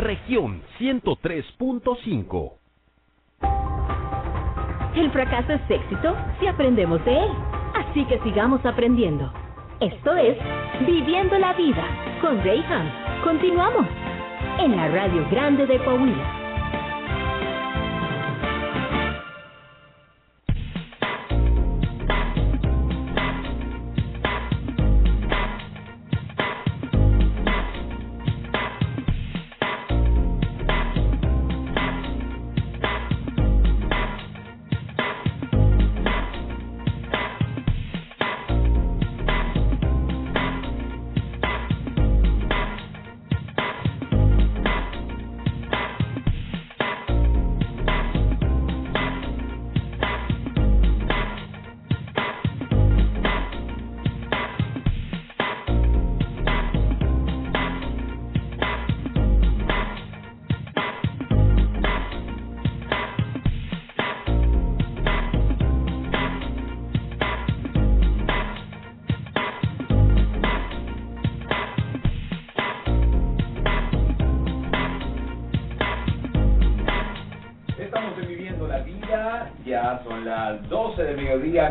región 103.5. El fracaso es éxito si aprendemos de él. Así que sigamos aprendiendo. Esto es Viviendo la Vida con Rayhan. Continuamos en la Radio Grande de Coahuila.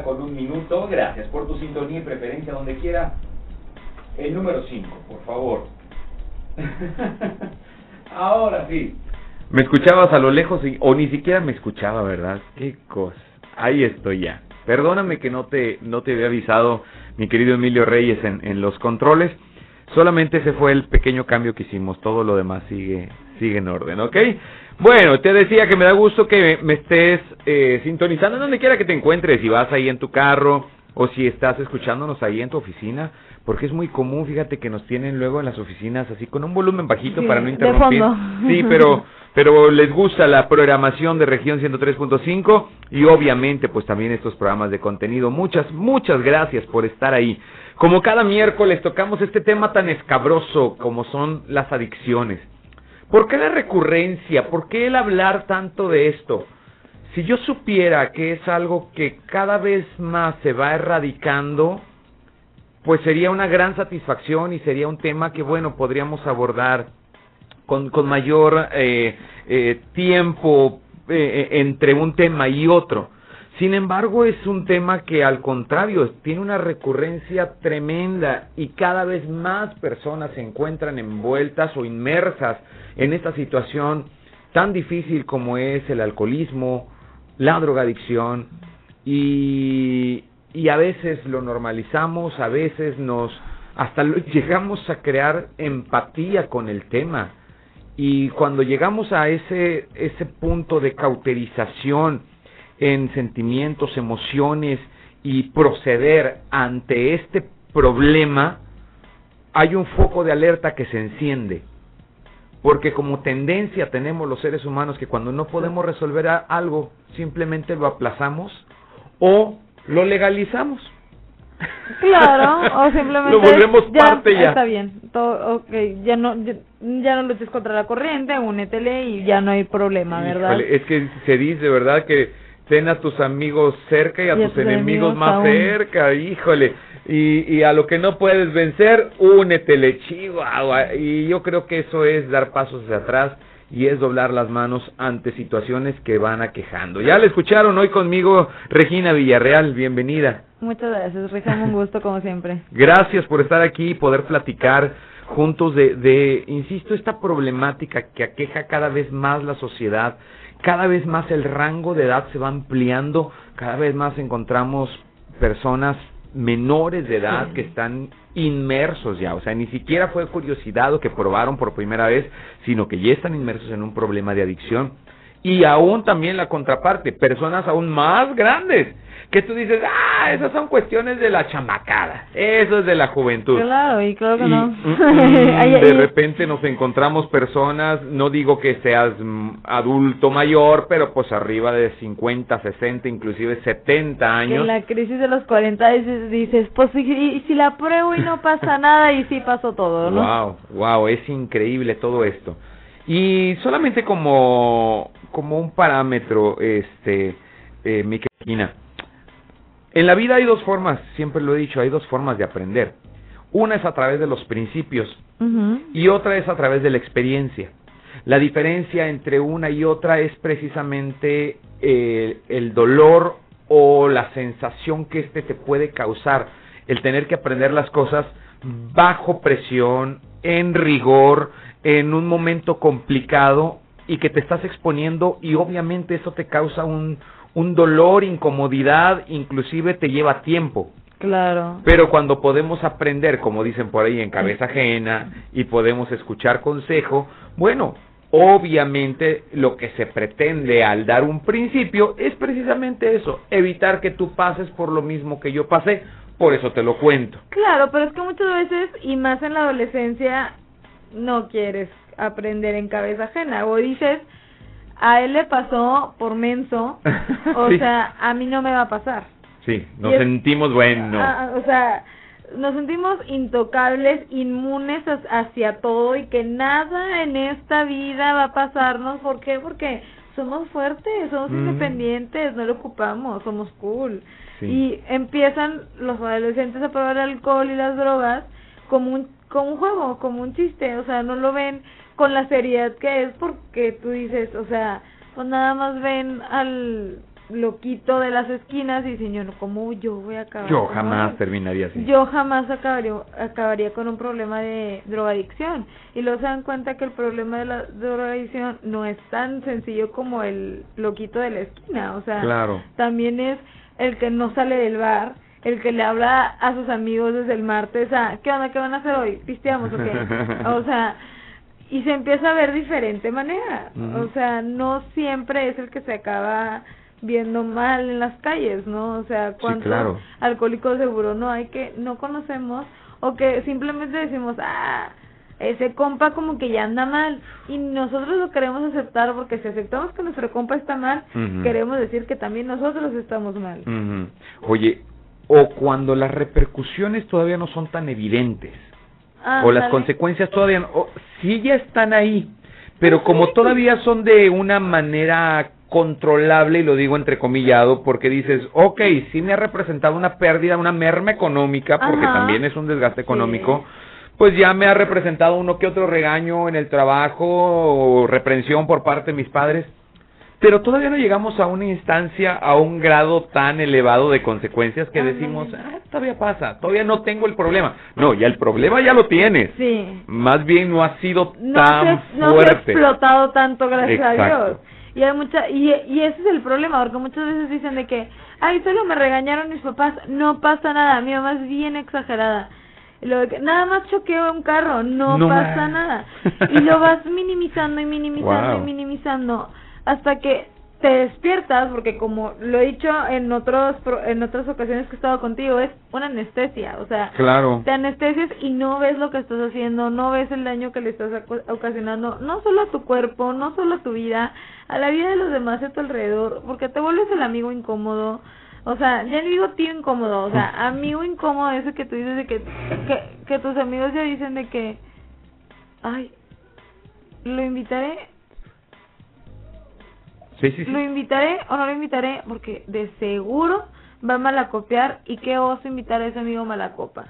Con un minuto. Gracias por tu sintonía y preferencia donde quiera. El número 5, por favor. Ahora sí. Me escuchabas a lo lejos o ni siquiera me escuchaba, ¿verdad? Qué cosa. Ahí estoy ya. Perdóname que no te, no te había avisado, mi querido Emilio Reyes, en los controles. Solamente ese fue el pequeño cambio que hicimos. Todo lo demás sigue, sigue en orden, ¿ok? Bueno, te decía que me da gusto que me estés eh, sintonizando donde quiera que te encuentres, si vas ahí en tu carro o si estás escuchándonos ahí en tu oficina, porque es muy común, fíjate que nos tienen luego en las oficinas así con un volumen bajito para no interrumpir. Sí, pero pero les gusta la programación de región 103.5 y obviamente pues también estos programas de contenido. Muchas muchas gracias por estar ahí. Como cada miércoles tocamos este tema tan escabroso como son las adicciones. ¿Por qué la recurrencia? ¿Por qué el hablar tanto de esto? Si yo supiera que es algo que cada vez más se va erradicando, pues sería una gran satisfacción y sería un tema que, bueno, podríamos abordar con, con mayor eh, eh, tiempo eh, entre un tema y otro. Sin embargo, es un tema que al contrario tiene una recurrencia tremenda y cada vez más personas se encuentran envueltas o inmersas en esta situación tan difícil como es el alcoholismo, la drogadicción y, y a veces lo normalizamos, a veces nos hasta llegamos a crear empatía con el tema. Y cuando llegamos a ese ese punto de cauterización en sentimientos, emociones y proceder ante este problema, hay un foco de alerta que se enciende. Porque como tendencia tenemos los seres humanos que cuando no podemos resolver algo, simplemente lo aplazamos o lo legalizamos. Claro, o simplemente lo volvemos parte ya. Está bien, todo, okay, ya no ya, no luches contra la corriente, únetele y ya no hay problema, ¿verdad? es que se dice, ¿verdad? Que ten a tus amigos cerca y a, tus, enemigos, más cerca, híjole. Y, y a lo que no puedes vencer, únetele, chihuahua. Y yo creo que eso es dar pasos hacia atrás y es doblar las manos ante situaciones que van aquejando. Ya le escucharon hoy conmigo Regina Villarreal, bienvenida. Muchas gracias, Regina, un gusto como siempre. Gracias por estar aquí y poder platicar juntos de, de, insisto, esta problemática que aqueja cada vez más la sociedad, cada vez más el rango de edad se va ampliando, cada vez más encontramos personas menores de edad que están inmersos ya, o sea, ni siquiera fue curiosidad o que probaron por primera vez, sino que ya están inmersos en un problema de adicción. Y aún también la contraparte, personas aún más grandes que tú dices, ah, esas son cuestiones de la chamacada, eso es de la juventud. Claro, y claro que no. Mm, de repente nos encontramos personas, no digo que seas adulto mayor, pero pues arriba de 50, 60, inclusive 70 años. En la crisis de los 40 dices, dices pues y, si la pruebo y no pasa nada y sí pasó todo, ¿no? Wow, wow, es increíble todo esto. Y solamente como como un parámetro, este, eh, mi querida en la vida hay dos formas, siempre lo he dicho, hay dos formas de aprender. Una es a través de los principios y otra es a través de la experiencia. La diferencia entre una y otra es precisamente eh, el dolor o la sensación que este te puede causar, el tener que aprender las cosas bajo presión, en rigor, en un momento complicado y que te estás exponiendo y obviamente eso te causa un, un dolor, incomodidad, inclusive te lleva tiempo. Claro. Pero cuando podemos aprender, como dicen por ahí, en cabeza ajena y podemos escuchar consejo, bueno, obviamente lo que se pretende al dar un principio es precisamente eso, evitar que tú pases por lo mismo que yo pasé, por eso te lo cuento. Claro, pero es que muchas veces, y más en la adolescencia, no quieres aprender en cabeza ajena, o dices, a él le pasó por menso, o Sí. sea, a mí no me va a pasar. Sí, nos es- sentimos bueno. Ah, o sea, nos sentimos intocables, inmunes hacia todo y que nada en esta vida va a pasarnos. ¿Por qué? Porque somos fuertes, somos Mm. independientes, no lo ocupamos, somos cool. Sí. Y empiezan los adolescentes a probar el alcohol y las drogas como un, como un juego, como un chiste. O sea, no lo ven con la seriedad que es porque tú dices, o sea, pues nada más ven al loquito de las esquinas y dicen, yo no, ¿cómo yo voy a acabar? Yo jamás terminaría así. Yo jamás acabaría, acabaría con un problema de drogadicción. Y luego se dan cuenta que el problema de la drogadicción no es tan sencillo como el loquito de la esquina. O sea, Claro. también es el que no sale del bar, el que le habla a sus amigos desde el martes a, ¿qué onda? ¿Qué van a hacer hoy? ¿Pisteamos o qué? o sea, y se empieza a ver diferente manera. O sea, no siempre es el que se acaba viendo mal en las calles, ¿no? O sea, cuántos claro. alcohólicos seguro no hay que no conocemos o que simplemente decimos, ah, ese compa como que ya anda mal y nosotros lo queremos aceptar porque si aceptamos que nuestro compa está mal, queremos decir que también nosotros estamos mal. Oye, o cuando las repercusiones todavía no son tan evidentes, o las consecuencias todavía no, o, sí ya están ahí, pero como todavía son de una manera controlable, y lo digo entrecomillado, porque dices, ok, sí me ha representado una pérdida, una merma económica, porque Ajá. también es un desgaste Sí. económico, pues ya me ha representado uno que otro regaño en el trabajo, o reprensión por parte de mis padres, pero todavía no llegamos a una instancia, a un grado tan elevado de consecuencias que Ándale. decimos, ah, todavía pasa, todavía no tengo el problema. No, ya el problema ya lo tienes. Sí. Más bien no ha sido no tan se, no se ha fuerte. explotado tanto gracias a. Dios y hay mucha y, y ese es el problema porque muchas veces dicen de que ay solo me regañaron mis papás no pasa nada mi mamá es bien exagerada lo de que nada más choqueo un carro no, No pasa nada y lo vas minimizando y minimizando Wow. y minimizando hasta que te despiertas porque como lo he dicho en otros en otras ocasiones que he estado contigo es una anestesia o sea Claro. te anestesias y no ves lo que estás haciendo, no ves el daño que le estás ocasionando, no solo a tu cuerpo, no solo a tu vida, a la vida de los demás a tu alrededor, porque te vuelves el amigo incómodo. O sea, ya no digo tío incómodo, o sea, amigo incómodo ese que tú dices de que, que, que tus amigos ya dicen de que, ay, lo invitaré, Sí, sí, sí. lo invitaré o no lo invitaré, porque de seguro va a malacopiar y qué oso invitar a ese amigo malacopa.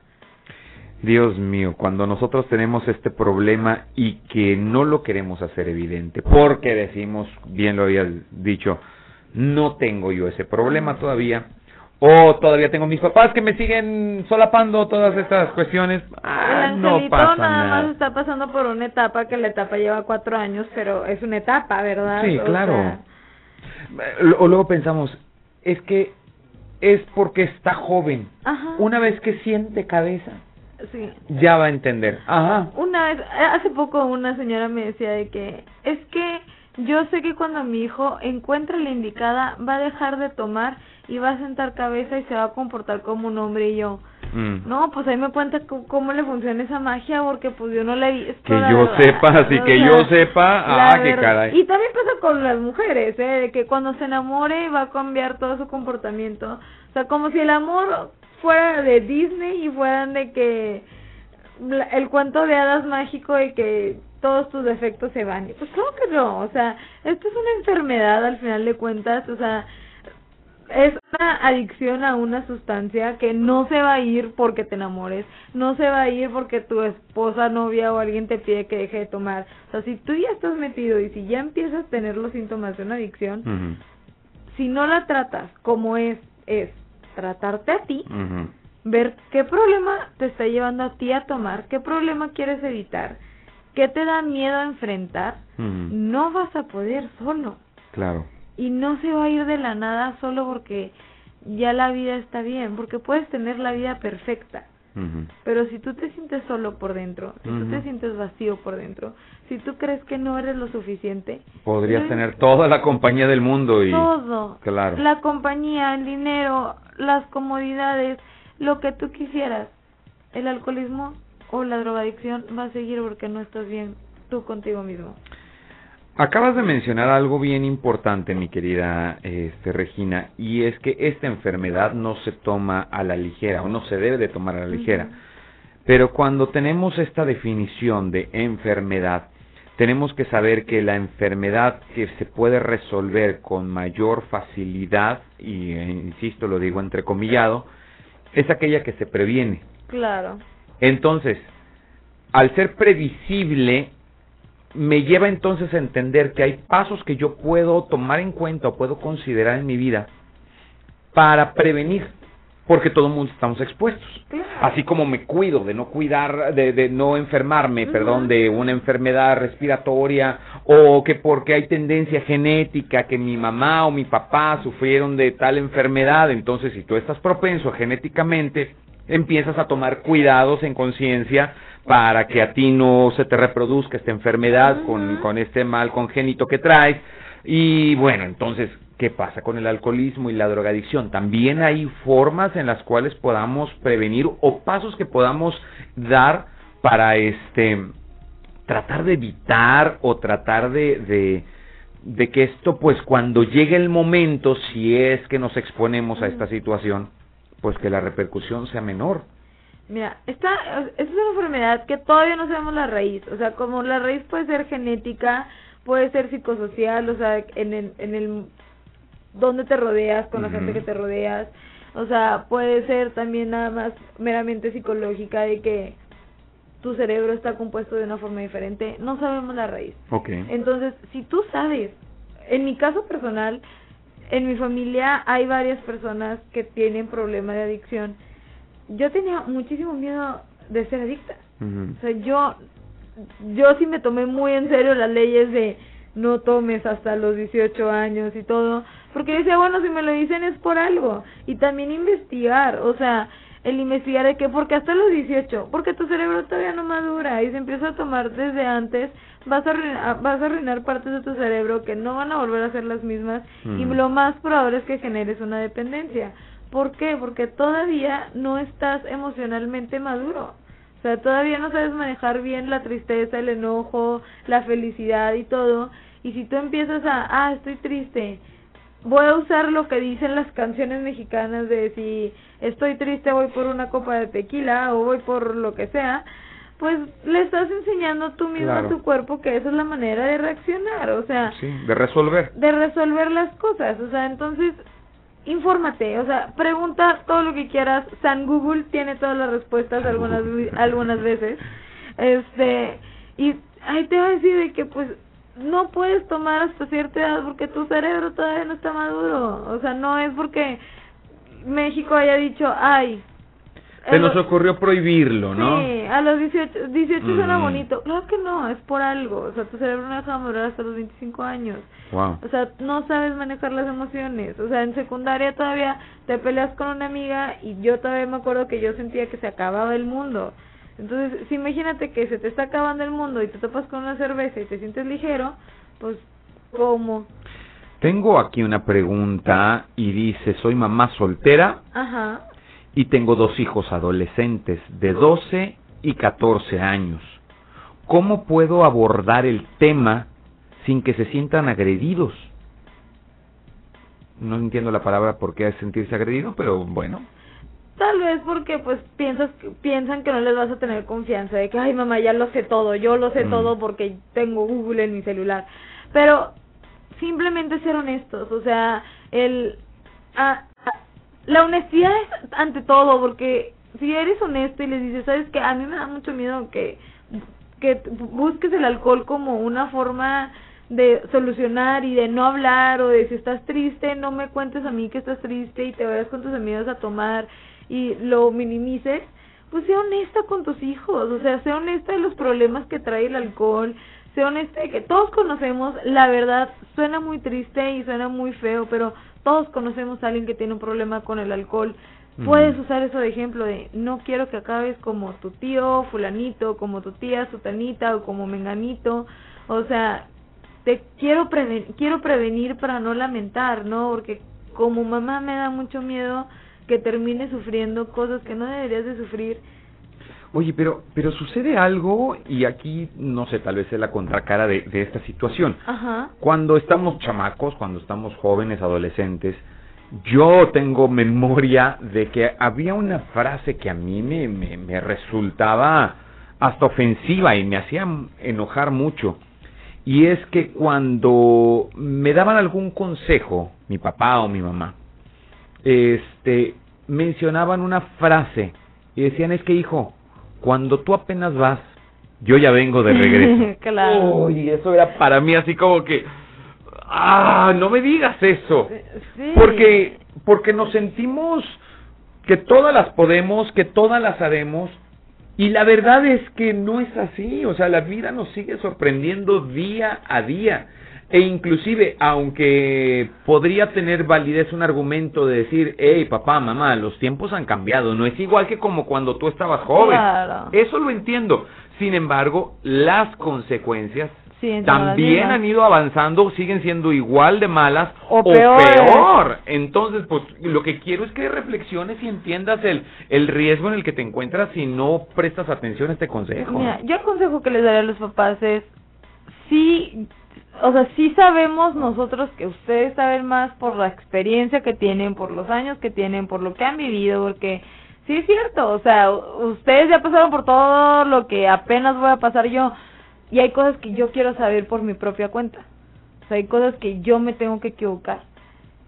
Dios mío, cuando nosotros tenemos este problema y que no lo queremos hacer evidente, porque decimos, bien lo habías dicho, no tengo yo ese problema todavía, o todavía tengo mis papás que me siguen solapando todas estas cuestiones, ah, el no pasa nada más nada. está pasando por una etapa que la etapa lleva cuatro años, pero es una etapa, ¿verdad? Sí, O claro. sea, O luego pensamos, es que es porque está joven. ajá. Una vez que siente cabeza, Sí. ya va a entender. Ajá. Una vez, eh, hace poco una señora me decía de que es que yo sé que cuando mi hijo encuentre la indicada va a dejar de tomar y va a sentar cabeza y se va a comportar como un hombre y yo. Mm. No, pues ahí me cuenta cómo le funciona esa magia porque pues yo no la he visto. Que yo verdad. sepa, así que sea, yo sepa, ah, qué verdad. caray. Y también pasa con las mujeres, ¿eh? De que cuando se enamore va a cambiar todo su comportamiento. O sea, como si el amor fuera de Disney y fueran de que el cuento de hadas mágico y que todos tus defectos se van. Y Pues claro que no, o sea, esto es una enfermedad al final de cuentas, o sea, es una adicción a una sustancia que no se va a ir porque te enamores, no se va a ir porque tu esposa, novia o alguien te pide que deje de tomar. O sea, si tú ya estás metido y si ya empiezas a tener los síntomas de una adicción, si no la tratas como es, es tratarte a ti, ver qué problema te está llevando a ti a tomar, qué problema quieres evitar, qué te da miedo a enfrentar, no vas a poder solo Claro. Y no se va a ir de la nada solo porque ya la vida está bien, porque puedes tener la vida perfecta, pero si tú te sientes solo por dentro, si tú te sientes vacío por dentro, si tú crees que no eres lo suficiente, Podrías tener toda la compañía del mundo y... todo, Claro. la compañía, el dinero, las comodidades, lo que tú quisieras, el alcoholismo o la drogadicción va a seguir porque no estás bien tú contigo mismo. Acabas de mencionar algo bien importante, mi querida este, Regina, y es que esta enfermedad no se toma a la ligera, o no se debe de tomar a la ligera. Pero cuando tenemos esta definición de enfermedad, tenemos que saber que la enfermedad que se puede resolver con mayor facilidad, y eh, insisto, lo digo entrecomillado, es aquella que se previene. Claro. Entonces, al ser previsible, me lleva entonces a entender que hay pasos que yo puedo tomar en cuenta o puedo considerar en mi vida para prevenir, porque todo el mundo estamos expuestos. Claro. Así como me cuido de no cuidar, de, de no enfermarme, perdón, de una enfermedad respiratoria, o que porque hay tendencia genética, que mi mamá o mi papá sufrieron de tal enfermedad, entonces si tú estás propenso genéticamente, empiezas a tomar cuidados en conciencia para que a ti no se te reproduzca esta enfermedad con, con este mal congénito que traes. Y bueno, entonces, ¿qué pasa con el alcoholismo y la drogadicción? También hay formas en las cuales podamos prevenir o pasos que podamos dar para este tratar de evitar o tratar de, de, de que esto, pues cuando llegue el momento, si es que nos exponemos a esta situación, pues que la repercusión sea menor. Mira, esta, esta es una enfermedad que todavía no sabemos la raíz. O sea, como la raíz puede ser genética, puede ser psicosocial, o sea, en el, en el dónde te rodeas, con la gente que te rodeas. O sea, puede ser también nada más meramente psicológica de que tu cerebro está compuesto de una forma diferente. No sabemos la raíz. Ok. Entonces, si tú sabes, en mi caso personal, en mi familia hay varias personas que tienen problema de adicción. Yo tenía muchísimo miedo de ser adicta. O sea, yo, yo sí me tomé muy en serio las leyes de no tomes hasta los 18 años y todo, porque decía, bueno, si me lo dicen es por algo. Y también investigar, o sea, el investigar de qué, porque hasta los 18, porque tu cerebro todavía no madura y se empieza a tomar desde antes, vas a arruinar, vas a arruinar partes de tu cerebro que no van a volver a ser las mismas y lo más probable es que generes una dependencia. ¿Por qué? Porque todavía no estás emocionalmente maduro. O sea, todavía no sabes manejar bien la tristeza, el enojo, la felicidad y todo. Y si tú empiezas a, ah, estoy triste, voy a usar lo que dicen las canciones mexicanas de si estoy triste voy por una copa de tequila o voy por lo que sea, pues le estás enseñando tú mismo Claro. a tu cuerpo que esa es la manera de reaccionar, o sea, Sí, de resolver. de resolver las cosas, o sea, entonces infórmate, o sea, pregunta todo lo que quieras, San Google tiene todas las respuestas algunas algunas veces. Este, y ahí te va a decir de que pues no puedes tomar hasta cierta edad porque tu cerebro todavía no está maduro, o sea, no es porque México haya dicho, "Ay, Se nos ocurrió prohibirlo, ¿no? Sí, a los 18, 18 suena Mm. bonito. Claro que no, es por algo. O sea, tu cerebro no deja de madurar hasta los 25 años. Wow. O sea, no sabes manejar las emociones. O sea, en secundaria todavía te peleas con una amiga y yo todavía me acuerdo que yo sentía que se acababa el mundo. Entonces, si imagínate que se te está acabando el mundo y te topas con una cerveza y te sientes ligero, pues, ¿cómo? Tengo aquí una pregunta y dice, soy mamá soltera Ajá. Y tengo dos hijos adolescentes de 12 y 14 años. ¿Cómo puedo abordar el tema sin que se sientan agredidos? No entiendo la palabra por qué es sentirse agredido, pero bueno. Tal vez porque pues piensas piensan que no les vas a tener confianza de que ay mamá ya lo sé todo, yo lo sé Mm. todo porque tengo Google en mi celular. Pero simplemente ser honestos, o sea, el ah, ah, la honestidad es ante todo, porque si eres honesto y les dices, sabes que a mí me da mucho miedo que que busques el alcohol como una forma de solucionar y de no hablar o de si estás triste, no me cuentes a mí que estás triste y te vayas con tus amigos a tomar y lo minimices, pues sea honesta con tus hijos, o sea, sea honesta de los problemas que trae el alcohol, sea honesta de que todos conocemos, la verdad, suena muy triste y suena muy feo, pero todos conocemos a alguien que tiene un problema con el alcohol. Puedes usar eso de ejemplo de no quiero que acabes como tu tío, fulanito, como tu tía, sutanita o como menganito. O sea, te quiero quiero prevenir para no lamentar, ¿no? Porque como mamá me da mucho miedo que termine sufriendo cosas que no deberías de sufrir. Oye, pero pero sucede algo y aquí no sé, tal vez es la contracara de, de esta situación. Ajá. Cuando estamos chamacos, cuando estamos jóvenes, adolescentes, yo tengo memoria de que había una frase que a mí me, me, me resultaba hasta ofensiva y me hacía enojar mucho. Y es que cuando me daban algún consejo, mi papá o mi mamá, este, mencionaban una frase y decían, es que hijo, cuando tú apenas vas, yo ya vengo de regreso. claro. y eso era para mí así como que, ah, no me digas eso. Sí. Porque, porque nos sentimos que todas las podemos, que todas las haremos, y la verdad es que no es así, o sea, la vida nos sigue sorprendiendo día a día. E inclusive, aunque podría tener validez un argumento de decir, hey, papá, mamá, los tiempos han cambiado, no es igual que como cuando tú estabas joven. Claro. Eso lo entiendo. Sin embargo, las consecuencias Sí, también han ido avanzando, siguen siendo igual de malas O peor. Entonces, pues lo que quiero es que reflexiones y entiendas el, el riesgo en el que te encuentras si no prestas atención a este consejo. Mira, yo el consejo que les daré a los papás es, sí, o sea, sí sabemos nosotros que ustedes saben más por la experiencia que tienen, por los años que tienen, por lo que han vivido, porque sí es cierto, o sea, ustedes ya pasaron por todo lo que apenas voy a pasar yo, y hay cosas que yo quiero saber por mi propia cuenta, o sea, hay cosas que yo me tengo que equivocar,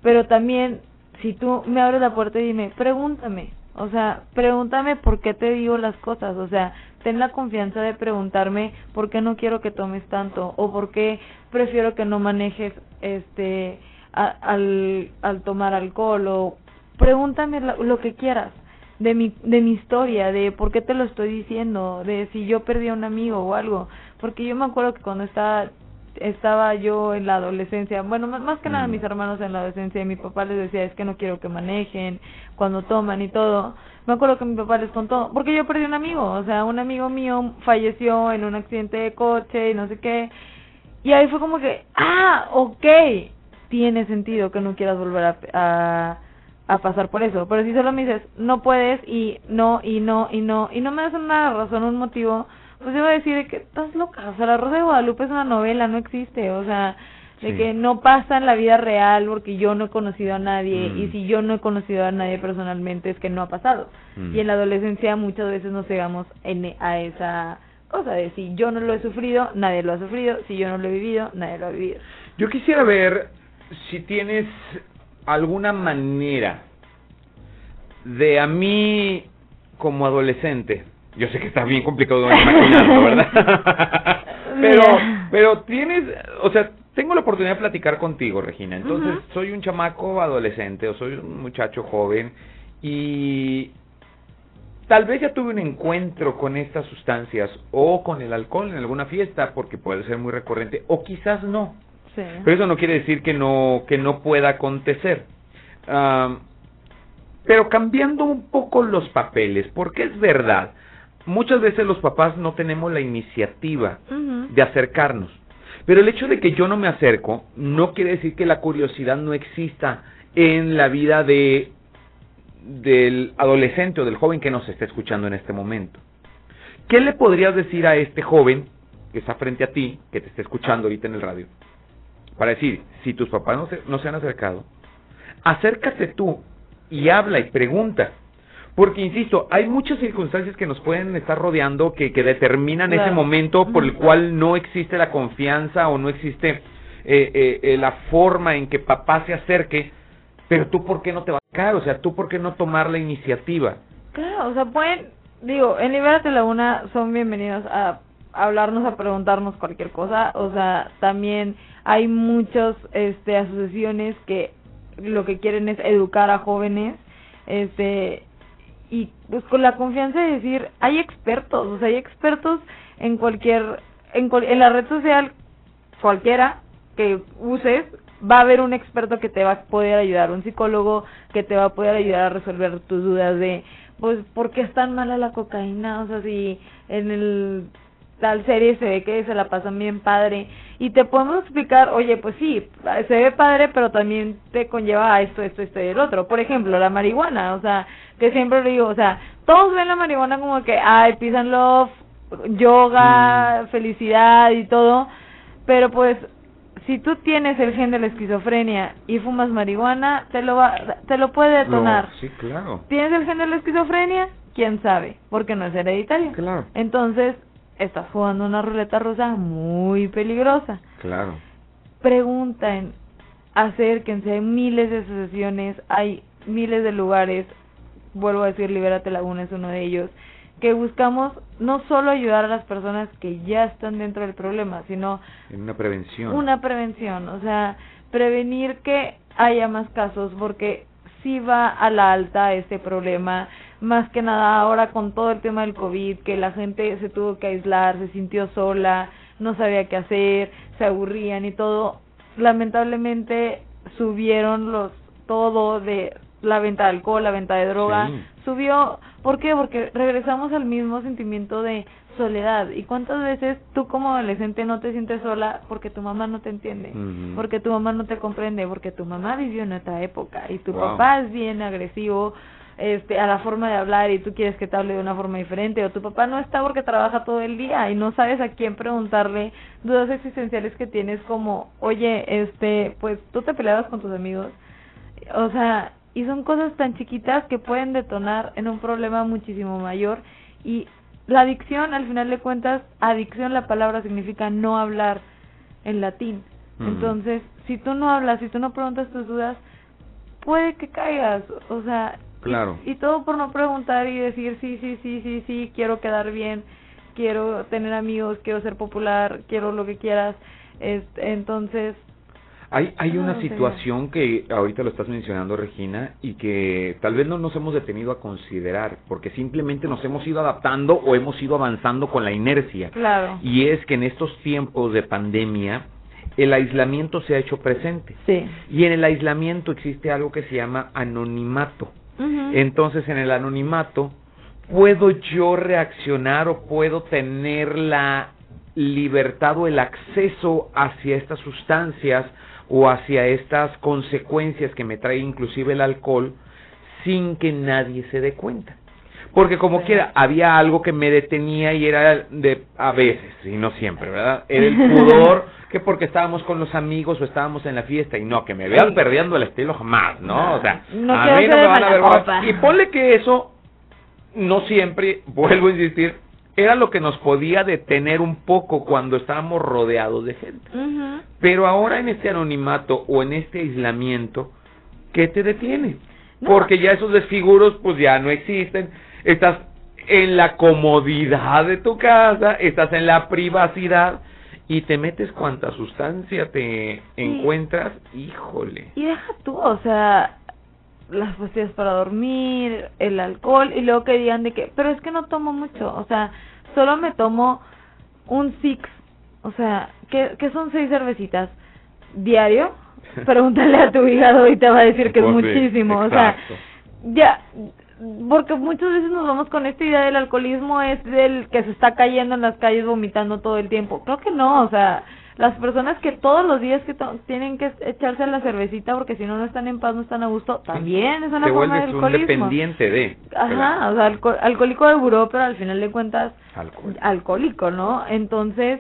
pero también, si tú me abres la puerta y dime, pregúntame, o sea, pregúntame por qué te digo las cosas, o sea, ten la confianza de preguntarme por qué no quiero que tomes tanto o por qué prefiero que no manejes este al, al tomar alcohol o pregúntame lo, lo que quieras de mi de mi historia, de por qué te lo estoy diciendo, de si yo perdí a un amigo o algo, porque yo me acuerdo que cuando estaba estaba yo en la adolescencia, bueno, más, más que nada Mm. mis hermanos en la adolescencia, y mi papá les decía, es que no quiero que manejen cuando toman y todo. Me acuerdo que mi papá les contó, porque yo perdí un amigo, o sea, un amigo mío falleció en un accidente de coche y no sé qué. Y ahí fue como que, ah, ok, tiene sentido que no quieras volver a, a, a pasar por eso. Pero si solo me dices, no puedes y no, y no, y no, y no me das una razón, un motivo, pues voy a decir de que estás loca. O sea, La Rosa de Guadalupe es una novela, no existe. O sea, de Sí. que no pasa en la vida real porque yo no he conocido a nadie. Mm. Y si yo no he conocido a nadie personalmente es que no ha pasado. Mm. Y en la adolescencia muchas veces nos cegamos en, a esa cosa de si yo no lo he sufrido, nadie lo ha sufrido. Si yo no lo he vivido, nadie lo ha vivido. Yo quisiera ver si tienes alguna manera de a mí como adolescente. Yo sé que está bien complicado de imaginarlo, ¿verdad? pero, pero tienes, o sea, tengo la oportunidad de platicar contigo, Regina. Entonces, soy un chamaco adolescente o soy un muchacho joven y tal vez ya tuve un encuentro con estas sustancias o con el alcohol en alguna fiesta porque puede ser muy recurrente o quizás no. Sí. Pero eso no quiere decir que no, que no pueda acontecer. Am, pero cambiando un poco los papeles, porque es verdad, muchas veces los papás no tenemos la iniciativa de acercarnos. Pero el hecho de que yo no me acerco no quiere decir que la curiosidad no exista en la vida de del adolescente o del joven que nos está escuchando en este momento. ¿Qué le podrías decir a este joven que está frente a ti, que te está escuchando ahorita en el radio? Para decir, si tus papás no se, no se han acercado, acércate tú y habla y pregunta. Porque, insisto, hay muchas circunstancias que nos pueden estar rodeando que, que determinan ese momento por el cual no existe la confianza o no existe eh, eh, eh, la forma en que papá se acerque Pero tú, ¿por qué no te vas a caer? O sea, tú, ¿por qué no tomar la iniciativa? Claro, o sea, pueden, digo, en Libérate Laguna son bienvenidos a hablarnos, a preguntarnos cualquier cosa. O sea, también hay muchas este, asociaciones que lo que quieren es educar a jóvenes. Este, y pues con la confianza de decir, hay expertos, o sea, hay expertos en cualquier, en, en la red social cualquiera que uses, va a haber un experto que te va a poder ayudar, un psicólogo que te va a poder ayudar a resolver tus dudas de, pues, ¿por qué es tan mala la cocaína? O sea, si en el tal serie se ve que se la pasan bien padre y te podemos explicar, oye, pues sí, se ve padre, pero también te conlleva a esto, esto, esto y el otro. Por ejemplo, la marihuana, o sea, que siempre le digo, o sea, todos ven la marihuana como que, ay, peace and love, yoga, mm. felicidad y todo, pero pues si tú tienes el gen de la esquizofrenia y fumas marihuana, te lo va, te lo puede detonar. sí, claro. ¿Tienes el gen de la esquizofrenia? ¿Quién sabe? Porque no es hereditario. Claro. Entonces, estás jugando una ruleta rusa muy peligrosa. Claro. Pregunten, acérquense, hay miles de asociaciones, hay miles de lugares, vuelvo a decir, Libérate Laguna es uno de ellos, que buscamos no solo ayudar a las personas que ya están dentro del problema, sino en una prevención. Una prevención, o sea, prevenir que haya más casos, porque si va a la alta este problema, más que nada ahora con todo el tema del COVID, que la gente se tuvo que aislar, se sintió sola, no sabía qué hacer, se aburrían y todo, lamentablemente subieron los todo de la venta de alcohol, la venta de droga, subió, ¿por qué? Porque regresamos al mismo sentimiento de soledad. ¿Y cuántas veces tú como adolescente no te sientes sola porque tu mamá no te entiende, porque tu mamá no te comprende, porque tu mamá vivió en otra época y tu papá es bien agresivo este a la forma de hablar y tú quieres que te hable de una forma diferente o tu papá no está porque trabaja todo el día y no sabes a quién preguntarle dudas existenciales que tienes como, "Oye, este, pues tú te peleabas con tus amigos." O sea, y son cosas tan chiquitas que pueden detonar en un problema muchísimo mayor. Y la adicción al final de cuentas adicción la palabra significa no hablar en latín. Entonces si tú no hablas si tú no preguntas tus dudas puede que caigas. O sea claro y, todo por no preguntar y decir sí sí sí sí sí quiero quedar bien quiero tener amigos quiero ser popular quiero lo que quieras este, entonces hay, hay una situación que ahorita lo estás mencionando, Regina, y que tal vez no nos hemos detenido a considerar, porque simplemente nos hemos ido adaptando o hemos ido avanzando con la inercia. Claro. Y es que en estos tiempos de pandemia, el aislamiento se ha hecho presente. Sí. Y en el aislamiento existe algo que se llama anonimato. Entonces, en el anonimato, puedo yo reaccionar o puedo tener la libertad o el acceso hacia estas sustancias o hacia estas consecuencias que me trae inclusive el alcohol sin que nadie se dé cuenta. Porque como quiera, había algo que me detenía y era de a veces, y no siempre, ¿verdad? Era el pudor, que porque estábamos con los amigos o estábamos en la fiesta, y no, que me vean perdiendo el estilo jamás, ¿no? O sea, a mí no me van a ver. Y ponle que eso, no siempre, vuelvo a insistir, era lo que nos podía detener un poco cuando estábamos rodeados de gente. Pero ahora en este anonimato o en este aislamiento, ¿qué te detiene? Porque ya esos desfiguros pues ya no existen. Estás en la comodidad de tu casa, estás en la privacidad y te metes cuanta sustancia te encuentras, híjole. Y deja tú, o sea, las pastillas para dormir, el alcohol, y luego que digan de que, pero es que no tomo mucho, o sea, solo me tomo un six, o sea, ¿qué, qué son seis cervecitas? ¿Diario? Pregúntale a tu hígado y te va a decir que es pues muchísimo, o sea, ya, porque muchas veces nos vamos con esta idea del alcoholismo es del que se está cayendo en las calles vomitando todo el tiempo. Creo que no, o sea, las personas que todos los días que tienen que echarse la cervecita porque si no no están en paz, no están a gusto, también es una forma de alcoholismo. un dependiente de. Ajá, o sea, alcohólico de buró, pero al final de cuentas alcohólico, ¿no? Entonces,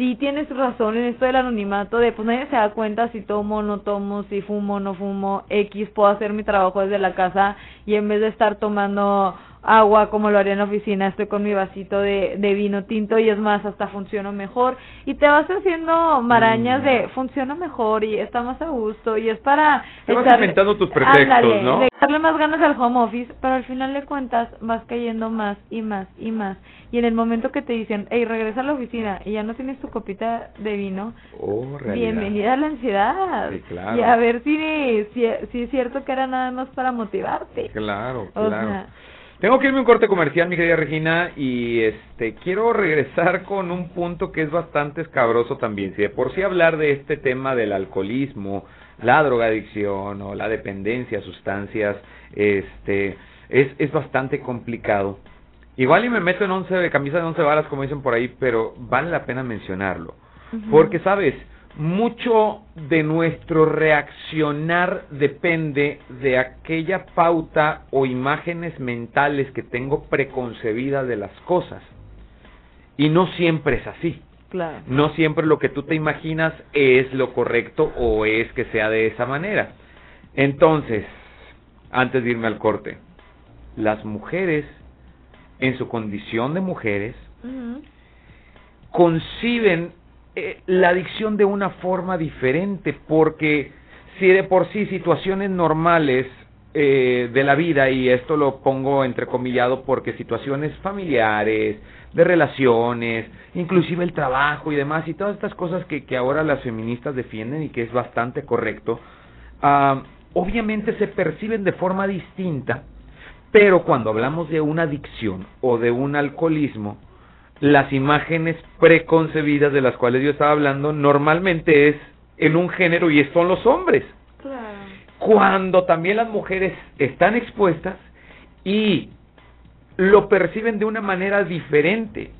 sí tienes razón en esto del anonimato de pues nadie se da cuenta si tomo no tomo, si fumo no fumo, X puedo hacer mi trabajo desde la casa y en vez de estar tomando agua como lo haría en la oficina, estoy con mi vasito de, de vino tinto y es más, hasta funciono mejor. Y te vas haciendo marañas de funciona mejor y está más a gusto y es para... Te vas inventando tus pretextos, Ándale, ¿no? de darle más ganas al home office, pero al final de cuentas vas cayendo más y más y más. Y en el momento que te dicen, hey, regresa a la oficina y ya no tienes tu copita de vino, Oh, bienvenida a la ansiedad. Sí, claro. Y a ver si, si, si es cierto que era nada más para motivarte. Claro, O claro. sea, Tengo que irme a un corte comercial, mi querida Regina, y este quiero regresar con un punto que es bastante escabroso también. Si de por sí hablar de este tema del alcoholismo, la drogadicción o la dependencia a sustancias, este es, es bastante complicado. Igual y me meto en once camisa de once varas, como dicen por ahí, pero vale la pena mencionarlo. Porque, sabes, mucho de nuestro reaccionar depende de aquella pauta o imágenes mentales que tengo preconcebidas de las cosas. Y no siempre es así. Claro. No siempre lo que tú te imaginas es lo correcto o es que sea de esa manera. Entonces, antes de irme al corte, las mujeres, en su condición de mujeres, conciben eh, la adicción de una forma diferente, porque si de por sí situaciones normales eh, de la vida, y esto lo pongo entrecomillado porque situaciones familiares, de relaciones, inclusive el trabajo y demás, y todas estas cosas que, que ahora las feministas defienden y que es bastante correcto, ah, obviamente se perciben de forma distinta, pero cuando hablamos de una adicción o de un alcoholismo, las imágenes preconcebidas de las cuales yo estaba hablando normalmente es en un género y son los hombres. Claro. Cuando también las mujeres están expuestas y lo perciben de una manera diferente.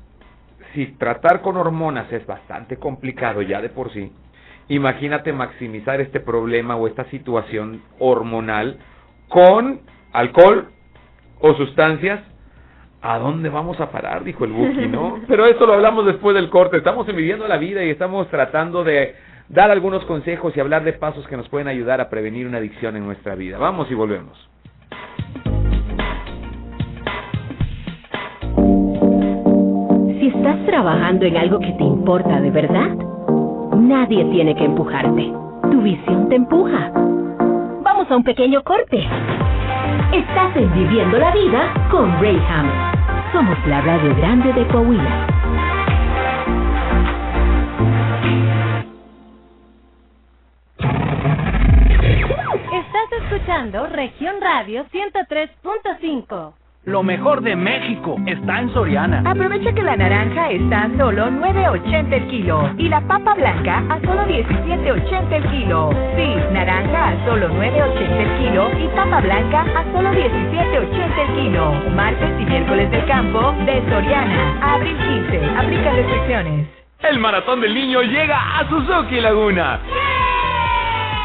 Si tratar con hormonas es bastante complicado ya de por sí, imagínate maximizar este problema o esta situación hormonal con alcohol o sustancias ¿A dónde vamos a parar? Dijo el Buki, ¿no? Pero eso lo hablamos después del corte. Estamos viviendo la vida y estamos tratando de dar algunos consejos y hablar de pasos que nos pueden ayudar a prevenir una adicción en nuestra vida. Vamos y volvemos. Si estás trabajando en algo que te importa de verdad, nadie tiene que empujarte. Tu visión te empuja. Vamos a un pequeño corte. Estás en Viviendo la Vida con Rayham. Somos la radio grande de Coahuila. Estás escuchando Región Radio 103.5. Lo mejor de México está en Soriana. Aprovecha que la naranja está a solo 9.80 el kilo y la papa blanca a solo 17.80 el kilo. Sí, naranja a solo 9.80 el kilo y papa blanca a solo 17.80 el kilo. Martes y miércoles del campo de Soriana. Abril 15. Aplica restricciones. El maratón del niño llega a Suzuki Laguna.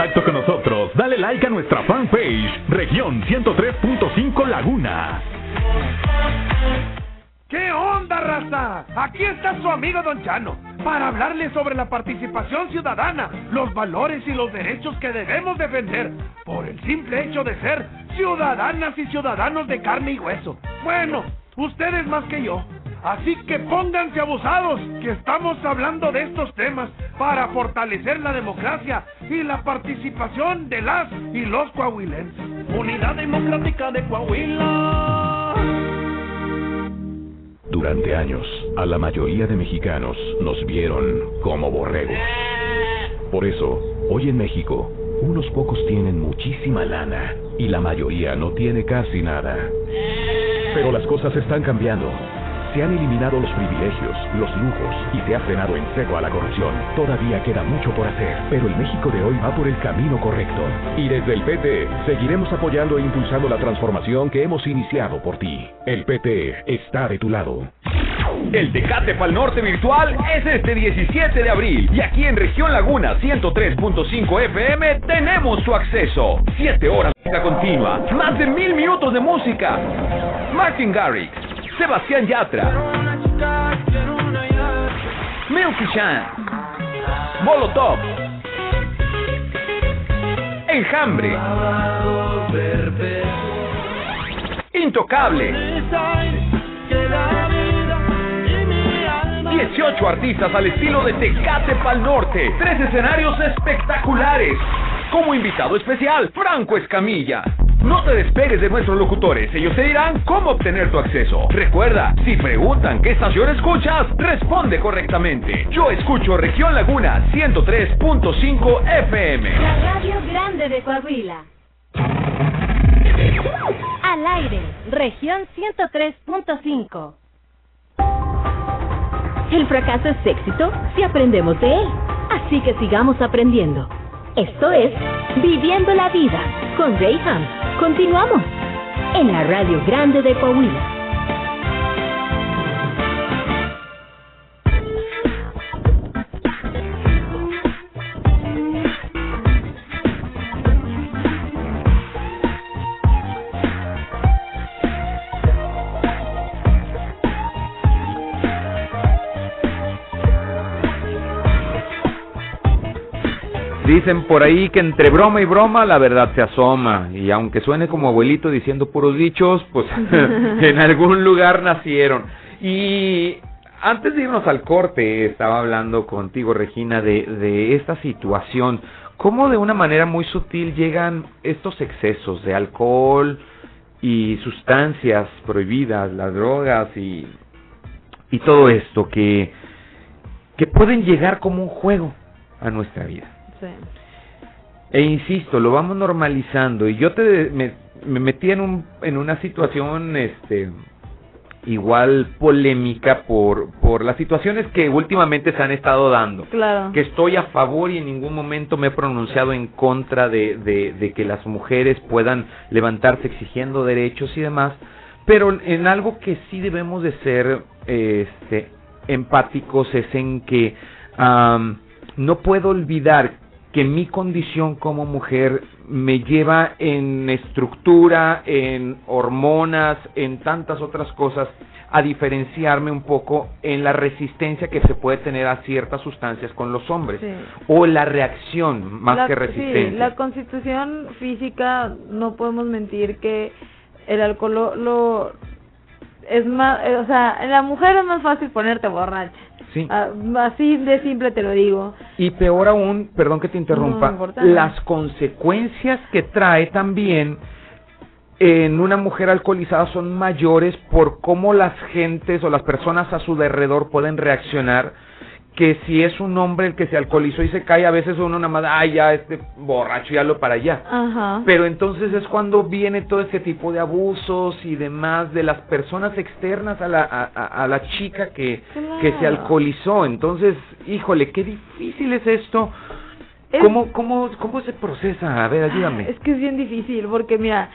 Contacto con nosotros. Dale like a nuestra fanpage, región 103.5 Laguna. ¿Qué onda, raza? Aquí está su amigo Don Chano para hablarle sobre la participación ciudadana, los valores y los derechos que debemos defender por el simple hecho de ser ciudadanas y ciudadanos de carne y hueso. Bueno, ustedes más que yo. Así que pónganse abusados, que estamos hablando de estos temas para fortalecer la democracia y la participación de las y los coahuilenses. Unidad Democrática de Coahuila. Durante años, a la mayoría de mexicanos nos vieron como borregos. Por eso, hoy en México, unos pocos tienen muchísima lana y la mayoría no tiene casi nada. Pero las cosas están cambiando. Se han eliminado los privilegios, los lujos y se ha frenado en seco a la corrupción. Todavía queda mucho por hacer, pero el México de hoy va por el camino correcto. Y desde el PT seguiremos apoyando e impulsando la transformación que hemos iniciado por ti. El PT está de tu lado. El Tecate Pal Norte virtual es este 17 de abril y aquí en Región Laguna 103.5 FM tenemos su acceso. 7 horas de continua, más de mil minutos de música. Martin Garrix, Sebastián Yatra, Milky Chan, Molotov, Enjambre, Intocable. 18 artistas al estilo de Tecate Pal Norte. Tres escenarios espectaculares. Como invitado especial, Franco Escamilla. No te despegues de nuestros locutores, ellos te dirán cómo obtener tu acceso. Recuerda, si preguntan qué estación escuchas, responde correctamente. Yo escucho Región Laguna 103.5 FM. La Radio Grande de Coahuila. Al aire, región 103.5. El fracaso es éxito si aprendemos de él. Así que sigamos aprendiendo. Esto es Viviendo la Vida con Ray Ham. Continuamos en la Radio Grande de Coahuila. Dicen por ahí que entre broma y broma la verdad se asoma. Y aunque suene como abuelito diciendo puros dichos, pues en algún lugar nacieron. Y antes de irnos al corte, estaba hablando contigo, Regina, de, esta situación. Cómo de una manera muy sutil llegan estos excesos de alcohol y sustancias prohibidas, las drogas y, y todo esto que, que pueden llegar como un juego a nuestra vida. Sí. E insisto, lo vamos normalizando. Y yo te me, me metí en un en una situación este igual polémica por por las situaciones que últimamente se han estado dando. Claro. Que estoy a favor y en ningún momento me he pronunciado en contra de, de, de que las mujeres puedan levantarse exigiendo derechos y demás. Pero en algo que sí debemos de ser este empáticos es en que no puedo olvidar que mi condición como mujer me lleva en estructura, en hormonas, en tantas otras cosas, a diferenciarme un poco en la resistencia que se puede tener a ciertas sustancias con los hombres, Sí. o la reacción más La- que Sí, resistencia. la constitución física, no podemos mentir que el alcohol lo, lo- es más, eh, o sea, en la mujer es más fácil ponerte borracha. Sí. Ah, así de simple te lo digo. Y peor aún, perdón que te interrumpa, No, las consecuencias que trae también en una mujer alcoholizada son mayores por cómo las gentes o las personas a su alrededor pueden reaccionar que si es un hombre el que se alcoholizó y se cae, a veces uno nada más, ay, ya, este borracho, ya lo para allá. Ajá. Pero entonces es cuando viene todo ese tipo de abusos y demás de las personas externas a la, a, a- a la chica que, que se alcoholizó. Entonces, híjole, qué difícil es esto. Es- ¿Cómo, cómo, ¿Cómo se procesa? A ver, ayúdame. Es que es bien difícil porque mira,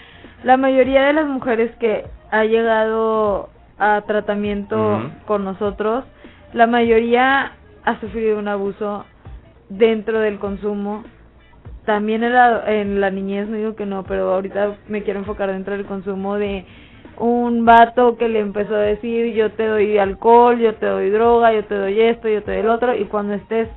la mayoría de las mujeres que ha llegado a tratamiento con nosotros, la mayoría ha sufrido un abuso dentro del consumo. También en la, en la niñez, no digo que no, pero ahorita me quiero enfocar dentro del consumo de un vato que le empezó a decir yo te doy alcohol, yo te doy droga, yo te doy esto, yo te doy el otro y cuando estés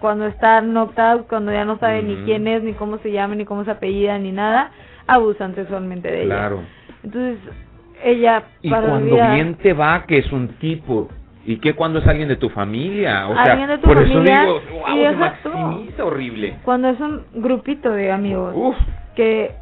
cuando está knocked out, cuando ya no sabe ni quién es, ni cómo se llama, ni cómo se apellida, ni nada, abusan sexualmente de ella. Claro. Entonces, ella Y para cuando olvidar- bien te va que es un tipo. ¿Y qué cuando es alguien de tu familia? O sea, de tu por familia, eso digo, wow, y se maximiza horrible. cuando es un grupito de amigos Uf, que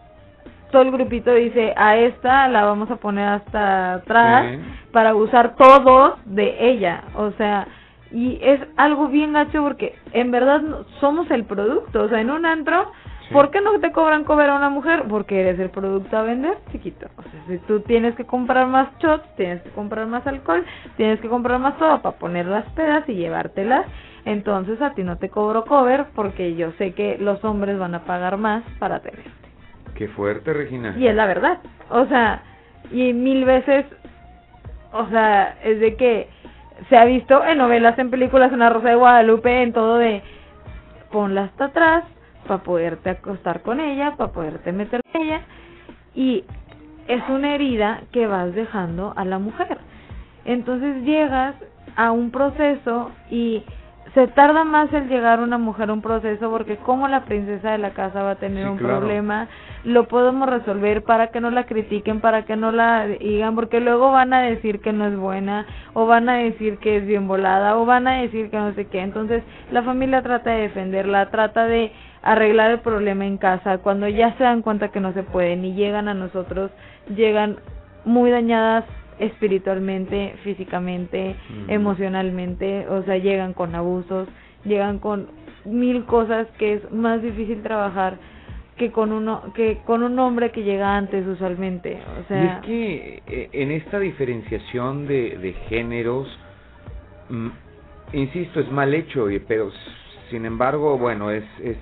todo el grupito dice a esta la vamos a poner hasta atrás Sí. para abusar todos de ella, o sea, y es algo bien gacho porque en verdad somos el producto, o sea, en un antro ¿Por qué no te cobran cover a una mujer? Porque eres el producto a vender, chiquito. O sea, si tú tienes que comprar más shots, tienes que comprar más alcohol, tienes que comprar más todo para poner las pedas y llevártelas, entonces a ti no te cobro cover porque yo sé que los hombres van a pagar más para tenerte. Qué fuerte, Regina. Y es la verdad. O sea, y mil veces, o sea, es de que se ha visto en novelas, en películas, en La Rosa de Guadalupe, en todo de ponla hasta atrás para poderte acostar con ella, para poderte meter con ella y es una herida que vas dejando a la mujer. Entonces llegas a un proceso y se tarda más el llegar una mujer a un proceso porque como la princesa de la casa va a tener Sí, un claro. problema, lo podemos resolver para que no la critiquen, para que no la digan, porque luego van a decir que no es buena o van a decir que es bien volada o van a decir que no sé qué. Entonces la familia trata de defenderla, trata de arreglar el problema en casa. Cuando ya se dan cuenta que no se pueden y llegan a nosotros, llegan muy dañadas espiritualmente, físicamente, emocionalmente, o sea, llegan con abusos, llegan con mil cosas que es más difícil trabajar que con uno que con un hombre que llega antes usualmente, o Y sea, es que eh, en esta diferenciación de, de géneros, mm, insisto, es mal hecho, y- pero sin embargo, bueno, es, es,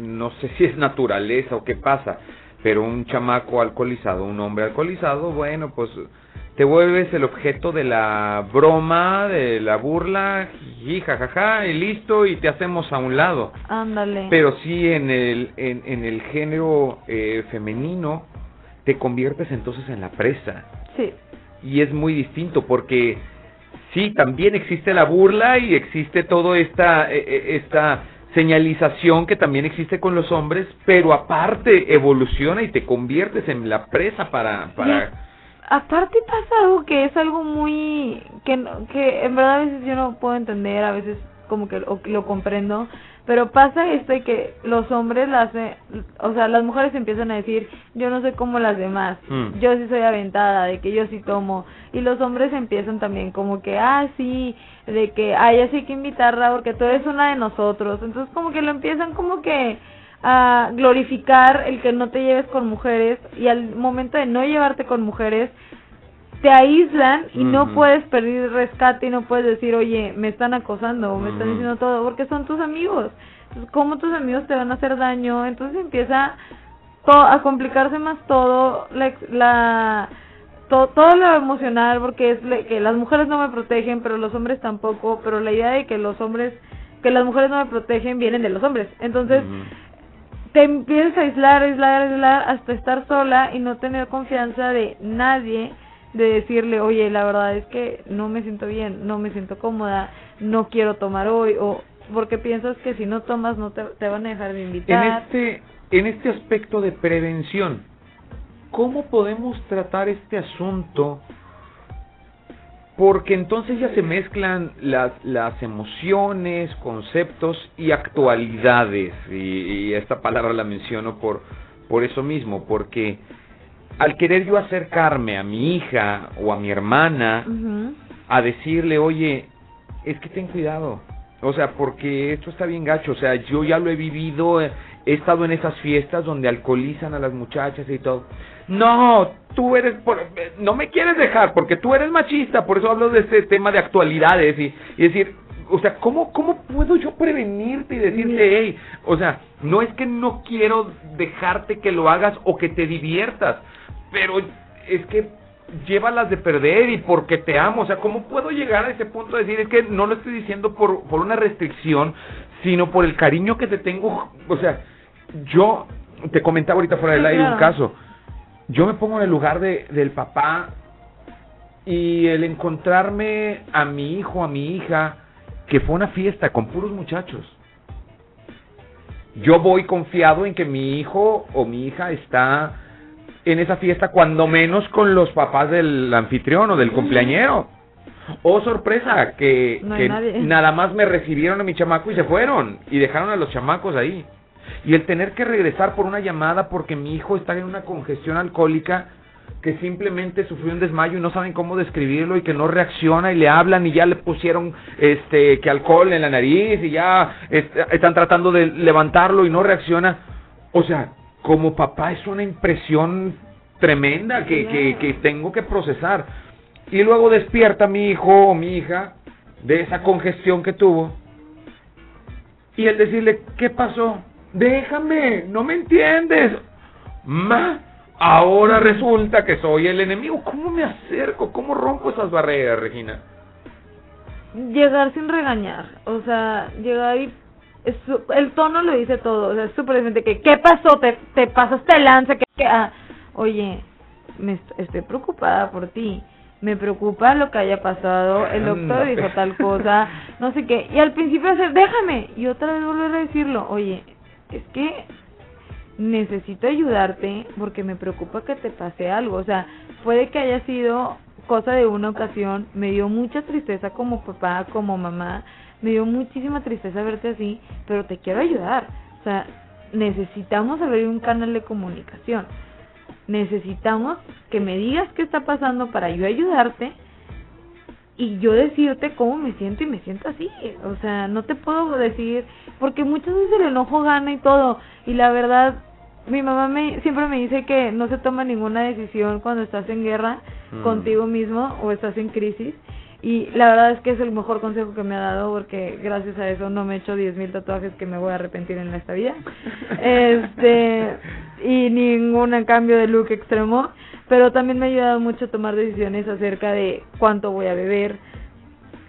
no sé si es naturaleza o qué pasa, pero un chamaco alcoholizado, un hombre alcoholizado, bueno, pues te vuelves el objeto de la broma, de la burla, y jajaja, y listo, y te hacemos a un lado. ándale. Pero sí en el, en, en el género eh, femenino te conviertes entonces en la presa. sí, Y es muy distinto porque sí, también existe la burla y existe toda esta, eh, eh, esta señalización que también existe con los hombres, pero aparte evoluciona y te conviertes en la presa para... para aparte pasa algo que es algo muy que que en verdad a veces yo no puedo entender a veces como que lo, lo comprendo pero pasa esto de que los hombres la hacen o sea las mujeres empiezan a decir yo no soy como las demás. Mm. yo sí soy aventada de que yo sí tomo y los hombres empiezan también como que ah sí de que ah ya sí hay que invitarla porque tú eres una de nosotros entonces como que lo empiezan como que a glorificar el que no te lleves con mujeres y al momento de no llevarte con mujeres te aíslan y no puedes pedir rescate y no puedes decir, oye, me están acosando o me están diciendo todo, porque son tus amigos. Entonces, ¿cómo tus amigos te van a hacer daño? Entonces empieza a complicarse más todo, la, la to- todo lo emocional, porque es le- que las mujeres no me protegen, pero los hombres tampoco, pero la idea de que los hombres, que las mujeres no me protegen, vienen de los hombres. Entonces, te empiezas a aislar, aislar, aislar hasta estar sola y no tener confianza de nadie de decirle, oye, la verdad es que no me siento bien, no me siento cómoda, no quiero tomar hoy o porque piensas que si no tomas no te, van a dejar de En invitar. este, en este aspecto de prevención, ¿cómo podemos tratar este asunto? Porque entonces ya se mezclan las, las emociones, conceptos y actualidades. Y, y esta palabra la menciono por, por eso mismo, porque al querer yo acercarme a mi hija o a mi hermana, a decirle, oye, es que ten cuidado. O sea, porque esto está bien gacho. O sea, yo ya lo he vivido, he estado en esas fiestas donde alcoholizan a las muchachas y todo. No, tú eres, por- no me quieres dejar porque tú eres machista. Por eso hablo de este tema de actualidades y, y decir, o sea, ¿cómo, ¿cómo puedo yo prevenirte y decirte, hey, o sea, no es que no quiero dejarte que lo hagas o que te diviertas, pero es que llévalas de perder y porque te amo. O sea, ¿cómo puedo llegar a ese punto de decir, es que no lo estoy diciendo por, por una restricción, sino por el cariño que te tengo? O sea, yo te comentaba ahorita fuera del aire un caso. Yo me pongo en el lugar de, del papá y el encontrarme a mi hijo, a mi hija, que fue una fiesta con puros muchachos. Yo voy confiado en que mi hijo o mi hija está en esa fiesta cuando menos con los papás del anfitrión o del cumpleañero. Oh, sorpresa, que, No que nada más me recibieron a mi chamaco y se fueron y dejaron a los chamacos ahí. Y el tener que regresar por una llamada porque mi hijo está en una congestión alcohólica que simplemente sufrió un desmayo y no saben cómo describirlo y que no reacciona y le hablan y ya le pusieron este que alcohol en la nariz y ya est- están tratando de levantarlo y no reacciona. O sea, como papá es una impresión tremenda que, que, que tengo que procesar. Y luego despierta mi hijo o mi hija de esa congestión que tuvo. Y el decirle, ¿qué pasó? Déjame, no me entiendes. Ma, ahora resulta que soy el enemigo. ¿Cómo me acerco? ¿Cómo rompo esas barreras, Regina? Llegar sin regañar, o sea, llegar y es el tono lo dice todo, o sea, es súper evidente que ¿qué pasó? Te, te pasaste el lance, que, que- ah, oye, me est- estoy preocupada por ti, me preocupa lo que haya pasado, el doctor dijo tal cosa, no sé qué, y al principio hacer, déjame, y otra vez volver a decirlo, oye, es que necesito ayudarte porque me preocupa que te pase algo, o sea, puede que haya sido cosa de una ocasión, me dio mucha tristeza como papá, como mamá, me dio muchísima tristeza verte así, pero te quiero ayudar, o sea, necesitamos abrir un canal de comunicación, necesitamos que me digas qué está pasando para yo ayudarte y yo decirte cómo me siento y me siento así, o sea, no te puedo decir, porque muchas veces el enojo gana y todo, y la verdad, mi mamá me siempre me dice que no se toma ninguna decisión cuando estás en guerra Mm. contigo mismo o estás en crisis, y la verdad es que es el mejor consejo que me ha dado, porque gracias a eso no me he hecho 10.000 tatuajes que me voy a arrepentir en esta vida, este, y ningún cambio de look extremo, pero también me ha ayudado mucho a tomar decisiones acerca de cuánto voy a beber,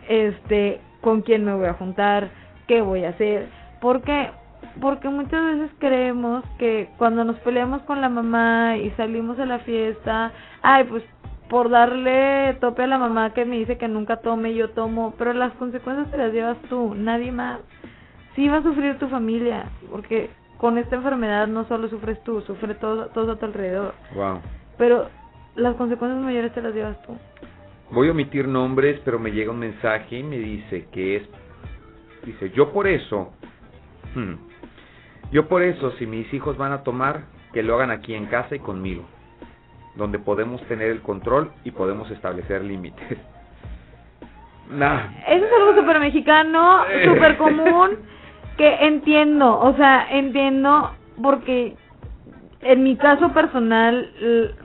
este, con quién me voy a juntar, qué voy a hacer, porque porque muchas veces creemos que cuando nos peleamos con la mamá y salimos a la fiesta, ay, pues por darle tope a la mamá que me dice que nunca tome, yo tomo, pero las consecuencias te las llevas tú, nadie más. Sí va a sufrir tu familia, porque con esta enfermedad no solo sufres tú, sufre todo, todo a tu alrededor, Wow. pero las consecuencias mayores te las llevas tú. Voy a omitir nombres, pero me llega un mensaje y me dice que es, dice, yo por eso, hmm, yo por eso, si mis hijos van a tomar, que lo hagan aquí en casa y conmigo, donde podemos tener el control y podemos establecer límites. Nah, Eso es algo súper mexicano, súper común, que entiendo, o sea, entiendo porque en mi caso personal,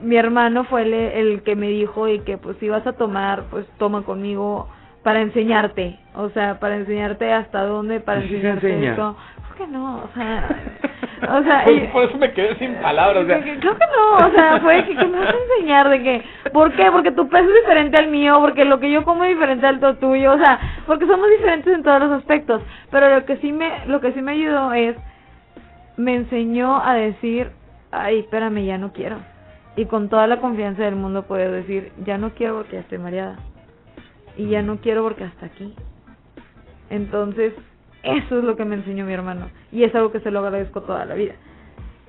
mi hermano fue el, el que me dijo y que pues si vas a tomar, pues toma conmigo para enseñarte, o sea, para enseñarte hasta dónde, para ¿Y si se enseñarte enseña? esto. Que no, o sea, o sea, y- por eso me quedé sin palabras. o sea. que- Creo que no, o sea, fue que, que me vas a enseñar de que, ¿por qué? Porque tu peso es diferente al mío, porque lo que yo como es diferente al tuyo, o sea, porque somos diferentes en todos los aspectos, pero lo que sí me, lo que sí me ayudó es, me enseñó a decir, ay, espérame, ya no quiero, y con toda la confianza del mundo poder decir, ya no quiero porque ya estoy mareada, y ya no quiero porque hasta aquí, entonces, eso es lo que me enseñó mi hermano, y es algo que se lo agradezco toda la vida.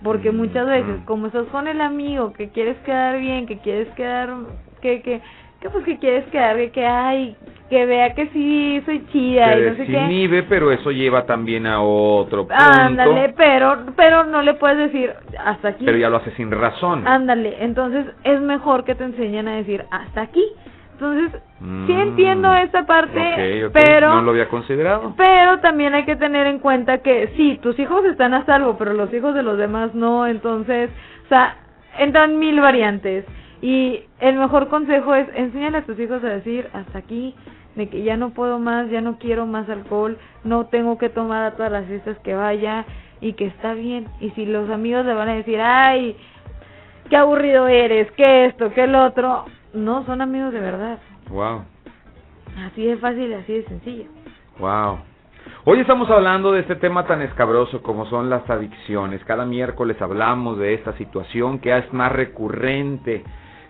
Porque muchas veces, como estás con el amigo, que quieres quedar bien, que quieres quedar, que, que, que pues que quieres quedar, que, que ay, que vea que sí soy chida Se y no sé qué. desinhibe, pero eso lleva también a otro punto. Ándale, pero, pero no le puedes decir hasta aquí. Pero ya lo hace sin razón. Ándale, entonces es mejor que te enseñen a decir hasta aquí. Entonces, sí Mm, entiendo esta parte, pero No lo había considerado. pero también hay que tener en cuenta que sí, tus hijos están a salvo, pero los hijos de los demás no, entonces, o sea, entran mil variantes. Y el mejor consejo es enséñale a tus hijos a decir hasta aquí, de que ya no puedo más, ya no quiero más alcohol, no tengo que tomar a todas las fiestas que vaya y que está bien. Y si los amigos le van a decir, ay, qué aburrido eres, que esto, que el otro, no, son amigos de verdad. Wow. Así de fácil y así de sencillo. Wow. Hoy estamos hablando de este tema tan escabroso como son las adicciones. Cada miércoles hablamos de esta situación que es más recurrente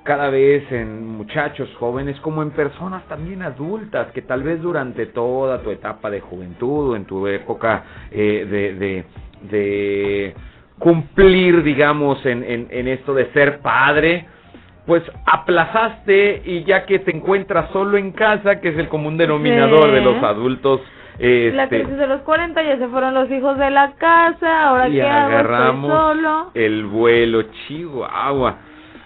cada vez en muchachos jóvenes como en personas también adultas que tal vez durante toda tu etapa de juventud o en tu época eh, de, de, de cumplir, digamos, en, en, en esto de ser padre, pues aplazaste y ya que te encuentras solo en casa, que es el común denominador Sí. de los adultos, La este, crisis de los 40 ya se fueron los hijos de la casa, ahora y qué hago, estoy agarramos solo. el vuelo, Chihuahua.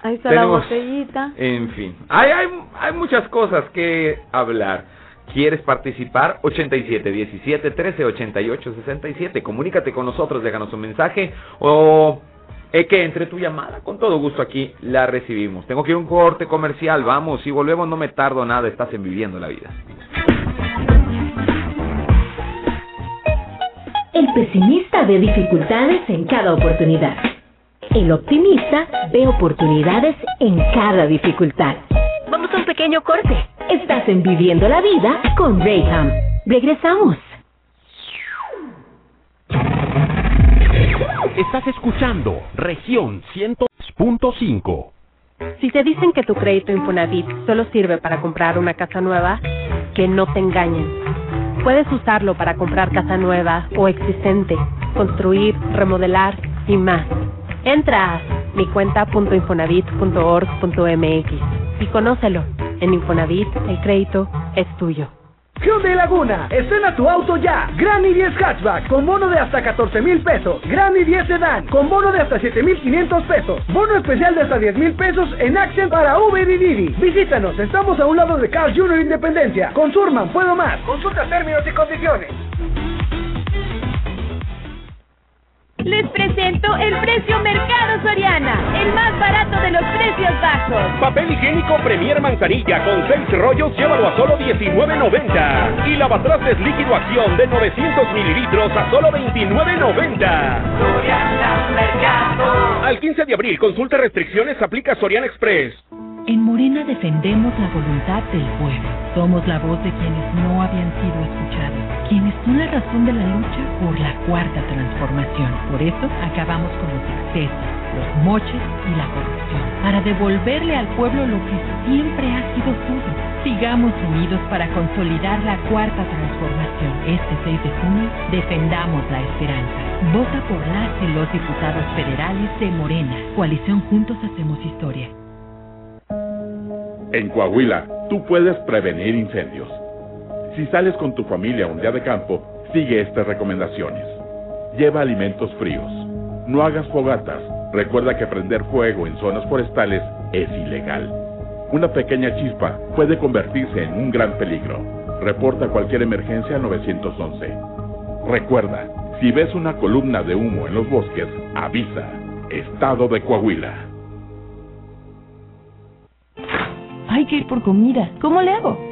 Ahí está tenemos- la botellita. En fin, hay, hay, hay muchas cosas que hablar. ¿Quieres participar? 87 17 13 88 67. Comunícate con nosotros, déjanos un mensaje o eh, que entre tu llamada. Con todo gusto aquí la recibimos. Tengo que ir a un corte comercial. Vamos, si volvemos no me tardo nada. Estás en Viviendo la Vida. El pesimista ve dificultades en cada oportunidad. El optimista ve oportunidades en cada dificultad. Vamos a un pequeño corte. Estás en Viviendo la Vida con Rayham. Regresamos. Estás escuchando región 100.5. Si te dicen que tu crédito Infonavit solo sirve para comprar una casa nueva, que no te engañen. Puedes usarlo para comprar casa nueva o existente, construir, remodelar y más. Entra a micuenta.infonavit.org.mx y conócelo. En Infonavit el crédito es tuyo. Hyundai Laguna, estrena tu auto ya. Granny 10 Hatchback con bono de hasta 14 mil pesos. Granny 10 Sedan con bono de hasta 7 mil 500 pesos. Bono especial de hasta 10 mil pesos en Accent para Uber y. Visítanos, estamos a un lado de Carl Jr. Independencia. Con Surman, puedo más. Consulta términos y condiciones. Les presento el precio Mercado Soriana, el más barato de los precios bajos. Papel higiénico Premier Manzanilla con 6 rollos, llévalo a solo $19.90. Y lavatrastes líquido acción de 900 mililitros a solo $29.90. Soriana Mercado. Al 15 de abril, consulta restricciones, aplica Soriana Express. En Morena defendemos la voluntad del pueblo. Somos la voz de quienes no habían sido escuchados, la razón de la lucha por la cuarta transformación. Por eso acabamos con los excesos, los moches y la corrupción, para devolverle al pueblo lo que siempre ha sido suyo. Sigamos unidos para consolidar la cuarta transformación. Este 6 de junio defendamos la esperanza. Vota por las y los diputados federales de Morena. Coalición Juntos Hacemos Historia. En Coahuila, tú puedes prevenir incendios. Si sales con tu familia un día de campo, sigue estas recomendaciones. Lleva alimentos fríos. No hagas fogatas. Recuerda que prender fuego en zonas forestales es ilegal. Una pequeña chispa puede convertirse en un gran peligro. Reporta cualquier emergencia al 911. Recuerda, si ves una columna de humo en los bosques, avisa. Estado de Coahuila. Hay que ir por comida. ¿Cómo le hago?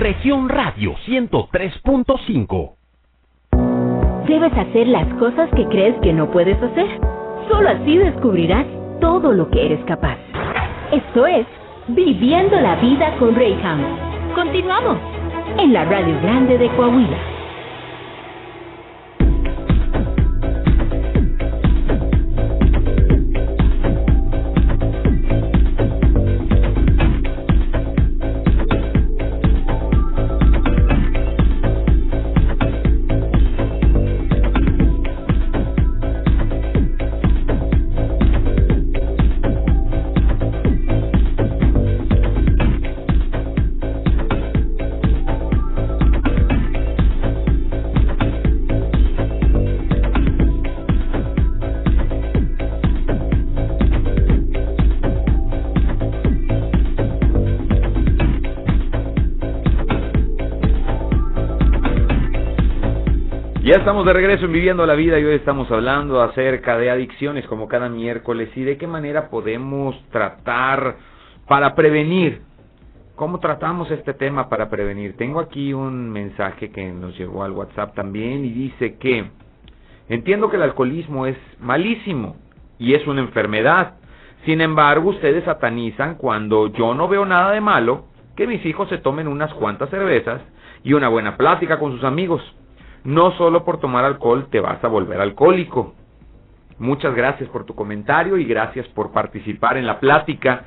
Región Radio 103.5. Debes hacer las cosas que crees que no puedes hacer. Solo así descubrirás todo lo que eres capaz. Esto es Viviendo la Vida con Rayham. Continuamos en la Radio Grande de Coahuila. Ya estamos de regreso en Viviendo la Vida y hoy estamos hablando acerca de adicciones como cada miércoles y de qué manera podemos tratar para prevenir. ¿Cómo tratamos este tema para prevenir? Tengo aquí un mensaje que nos llegó al WhatsApp también y dice que entiendo que el alcoholismo es malísimo y es una enfermedad. Sin embargo, ustedes satanizan cuando yo no veo nada de malo que mis hijos se tomen unas cuantas cervezas y una buena plática con sus amigos. No solo por tomar alcohol te vas a volver alcohólico. Muchas gracias por tu comentario y gracias por participar en la plática.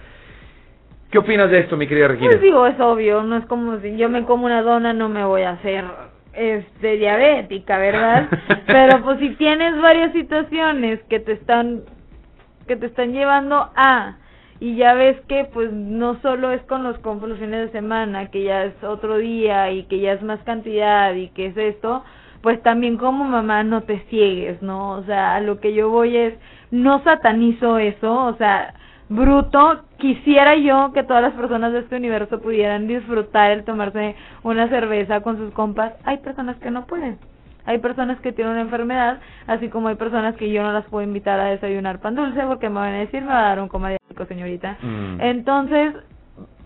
¿Qué opinas de esto, mi querida Regina? Pues digo, es obvio, no es como si yo me como una dona, no me voy a hacer este diabética, ¿verdad? Pero pues si tienes varias situaciones que te están que te están llevando a y ya ves que pues no solo es con los con los fines de semana, que ya es otro día y que ya es más cantidad y que es esto, pues también como mamá no te ciegues, ¿no? O sea, a lo que yo voy es no satanizo eso, o sea, bruto, quisiera yo que todas las personas de este universo pudieran disfrutar el tomarse una cerveza con sus compas. Hay personas que no pueden. Hay personas que tienen una enfermedad, así como hay personas que yo no las puedo invitar a desayunar pan dulce porque me van a decir, me va a dar un coma diabético, señorita. Mm. Entonces,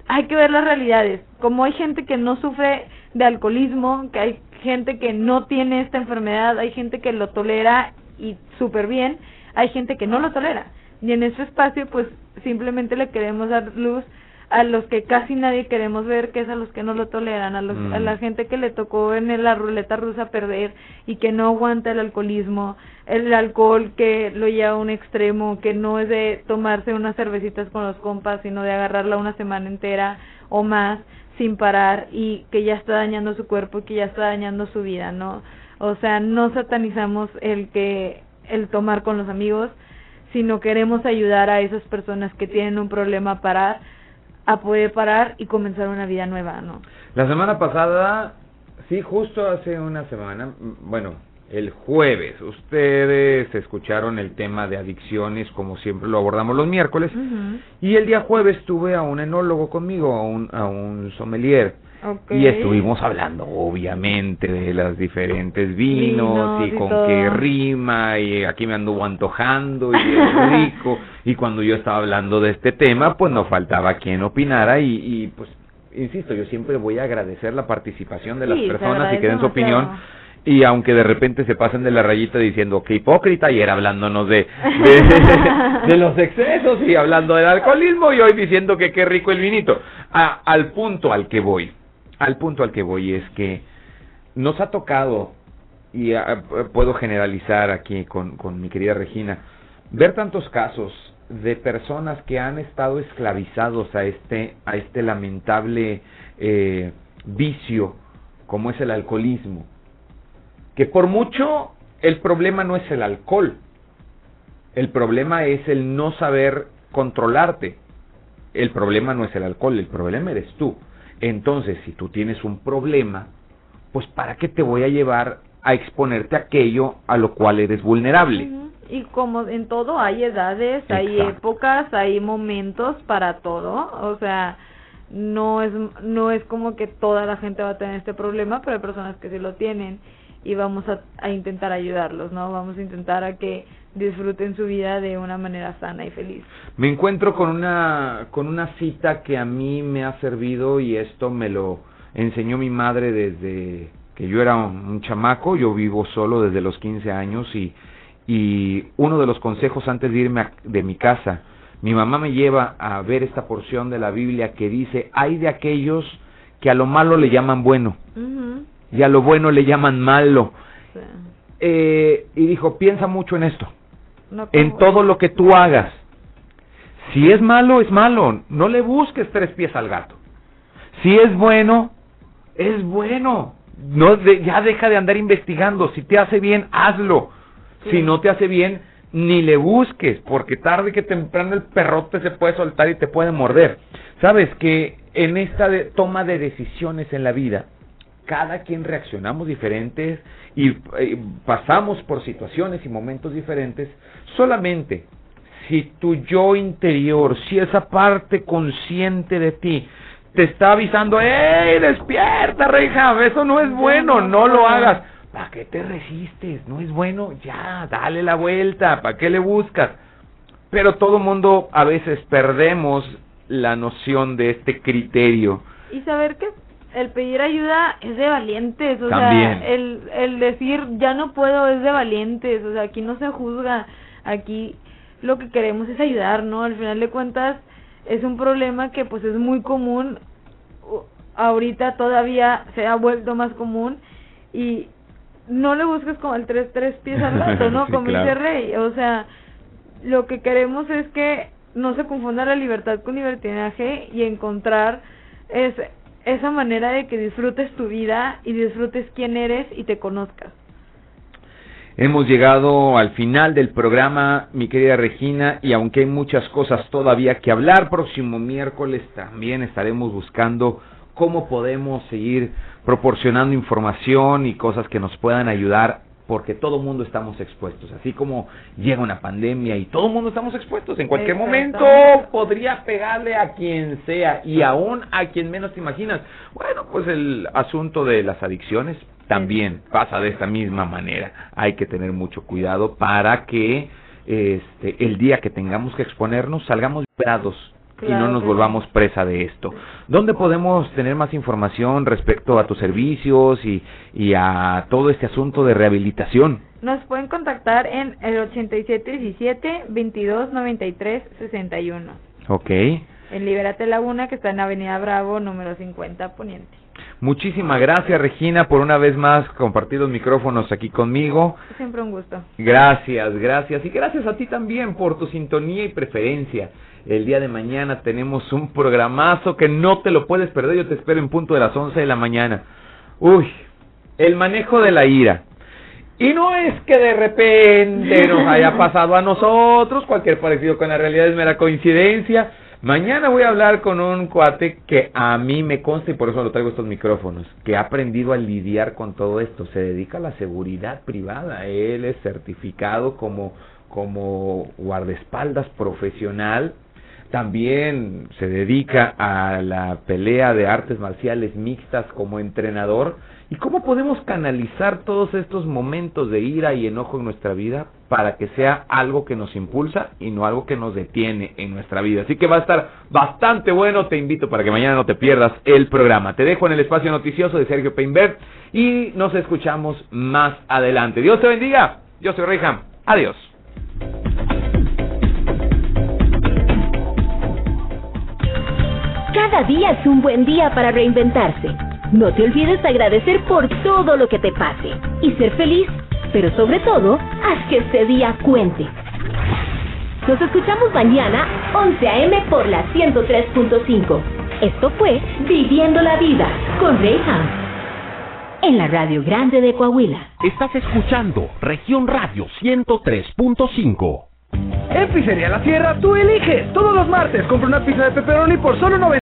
hay que ver las realidades. Como hay gente que no sufre de alcoholismo, que hay gente que no tiene esta enfermedad, hay gente que lo tolera y súper bien, hay gente que no lo tolera. Y en ese espacio, pues simplemente le queremos dar luz a los que casi nadie queremos ver, que es a los que no lo toleran, a, los, Mm. a la gente que le tocó en la ruleta rusa perder y que no aguanta el alcoholismo, el alcohol que lo lleva a un extremo, que no es de tomarse unas cervecitas con los compas, sino de agarrarla una semana entera o más sin parar y que ya está dañando su cuerpo y que ya está dañando su vida, ¿no? O sea, no satanizamos el que el tomar con los amigos, sino queremos ayudar a esas personas que tienen un problema a parar, a poder parar y comenzar una vida nueva, ¿no? La semana pasada, sí, justo hace una semana, bueno, el jueves, ustedes escucharon el tema de adicciones como siempre lo abordamos los miércoles y el día jueves tuve a un enólogo conmigo, a un, a un sommelier. Y estuvimos hablando, obviamente, de los diferentes vinos, Vinos y y con todo. qué rima, y aquí me anduvo antojando, y es rico. y cuando yo estaba hablando de este tema, pues no faltaba quien opinara, y, y pues, insisto, yo siempre voy a agradecer la participación de las Sí, personas y que den su opinión. Y aunque de repente se pasen de la rayita diciendo que hipócrita, y era hablándonos de, de, de los excesos y hablando del alcoholismo, y hoy diciendo que qué rico el vinito. A- al punto al que voy, al punto al que voy es que nos ha tocado, y ah, puedo generalizar aquí con, con mi querida Regina, ver tantos casos de personas que han estado esclavizados a este, a este lamentable eh, vicio como es el alcoholismo. Que por mucho el problema no es el alcohol, el problema es el no saber controlarte. El problema no es el alcohol, el problema eres tú. Entonces, si tú tienes un problema, pues ¿para qué te voy a llevar a exponerte a aquello a lo cual eres vulnerable? Y como en todo hay edades, hay épocas, hay momentos para todo, o sea, no es no es como que toda la gente va a tener este problema, pero hay personas que sí lo tienen y vamos a, a intentar ayudarlos, ¿no? Vamos a intentar a que disfruten su vida de una manera sana y feliz. Me encuentro con una con una cita que a mí me ha servido y esto me lo enseñó mi madre desde que yo era un, un chamaco, yo vivo solo desde los 15 años y y uno de los consejos antes de irme a- de mi casa, mi mamá me lleva a ver esta porción de la Biblia que dice, hay de aquellos que a lo malo le llaman bueno. Y a lo bueno le llaman malo. Sí. Eh, y dijo, piensa mucho en esto, No en todo lo que tú hagas. Si es malo, es malo. No le busques tres pies al gato. Si es bueno, es bueno. No de- ya deja de andar investigando. Si te hace bien, hazlo. Si no te hace bien, ni le busques, porque tarde que temprano el perrote se puede soltar y te puede morder. Sabes que en esta de- toma de decisiones en la vida, cada quien reaccionamos diferentes y eh, pasamos por situaciones y momentos diferentes, solamente si tu yo interior, si esa parte consciente de ti te está avisando, ¡Ey, despierta, reja! Eso no es bueno, no lo hagas. ¿Para qué te resistes? No es bueno, ya, dale la vuelta, ¿para qué le buscas? Pero todo mundo a veces perdemos la noción de este criterio. Y saber que el pedir ayuda es de valientes, o También. sea, el, el decir ya no puedo es de valientes, o sea, aquí no se juzga, aquí lo que queremos es ayudar, ¿no? Al final de cuentas es un problema que pues es muy común, ahorita todavía se ha vuelto más común y no le busques como el tres tres pies al gato, ¿no? Sí, como claro. dice Rey, o sea, lo que queremos es que no se confunda la libertad con libertinaje y encontrar es, esa manera de que disfrutes tu vida y disfrutes quién eres y te conozcas. Hemos llegado al final del programa, mi querida Regina, y aunque hay muchas cosas todavía que hablar, próximo miércoles también estaremos buscando cómo podemos seguir proporcionando información y cosas que nos puedan ayudar porque todo mundo estamos expuestos, así como llega una pandemia y todo el mundo estamos expuestos, en cualquier momento podría pegarle a quien sea y aún a quien menos te imaginas. Bueno, pues el asunto de las adicciones también pasa de esta misma manera. Hay que tener mucho cuidado para que este el día que tengamos que exponernos salgamos liberados y no nos volvamos presa de esto. ¿Dónde podemos tener más información respecto a tus servicios y, y a todo este asunto de rehabilitación? Nos pueden contactar en el 8717-2293-61. Ok. En Liberate Laguna, que está en Avenida Bravo, número 50, Poniente. Muchísimas gracias, Regina, por una vez más compartir los micrófonos aquí conmigo. Siempre un gusto. Gracias, gracias. Y gracias a ti también por tu sintonía y preferencia. El día de mañana tenemos un programazo que no te lo puedes perder. Yo te espero en punto de las 11 de la mañana. Uy, el manejo de la ira. Y no es que de repente nos haya pasado a nosotros, cualquier parecido con la realidad es mera coincidencia. Mañana voy a hablar con un cuate que a mí me consta y por eso lo traigo estos micrófonos, que ha aprendido a lidiar con todo esto. Se dedica a la seguridad privada. Él es certificado como, como guardaespaldas profesional también se dedica a la pelea de artes marciales mixtas como entrenador. ¿Y cómo podemos canalizar todos estos momentos de ira y enojo en nuestra vida para que sea algo que nos impulsa y no algo que nos detiene en nuestra vida? Así que va a estar bastante bueno. Te invito para que mañana no te pierdas el programa. Te dejo en el espacio noticioso de Sergio Peinbert y nos escuchamos más adelante. Dios te bendiga. Yo soy Reyham. Adiós. Cada día es un buen día para reinventarse. No te olvides de agradecer por todo lo que te pase y ser feliz, pero sobre todo, haz que este día cuente. Nos escuchamos mañana 11 a.m. por la 103.5. Esto fue Viviendo la Vida con Reyham. En la Radio Grande de Coahuila. Estás escuchando Región Radio 103.5. En Pizzería La Sierra tú eliges. Todos los martes compra una pizza de pepperoni por solo 90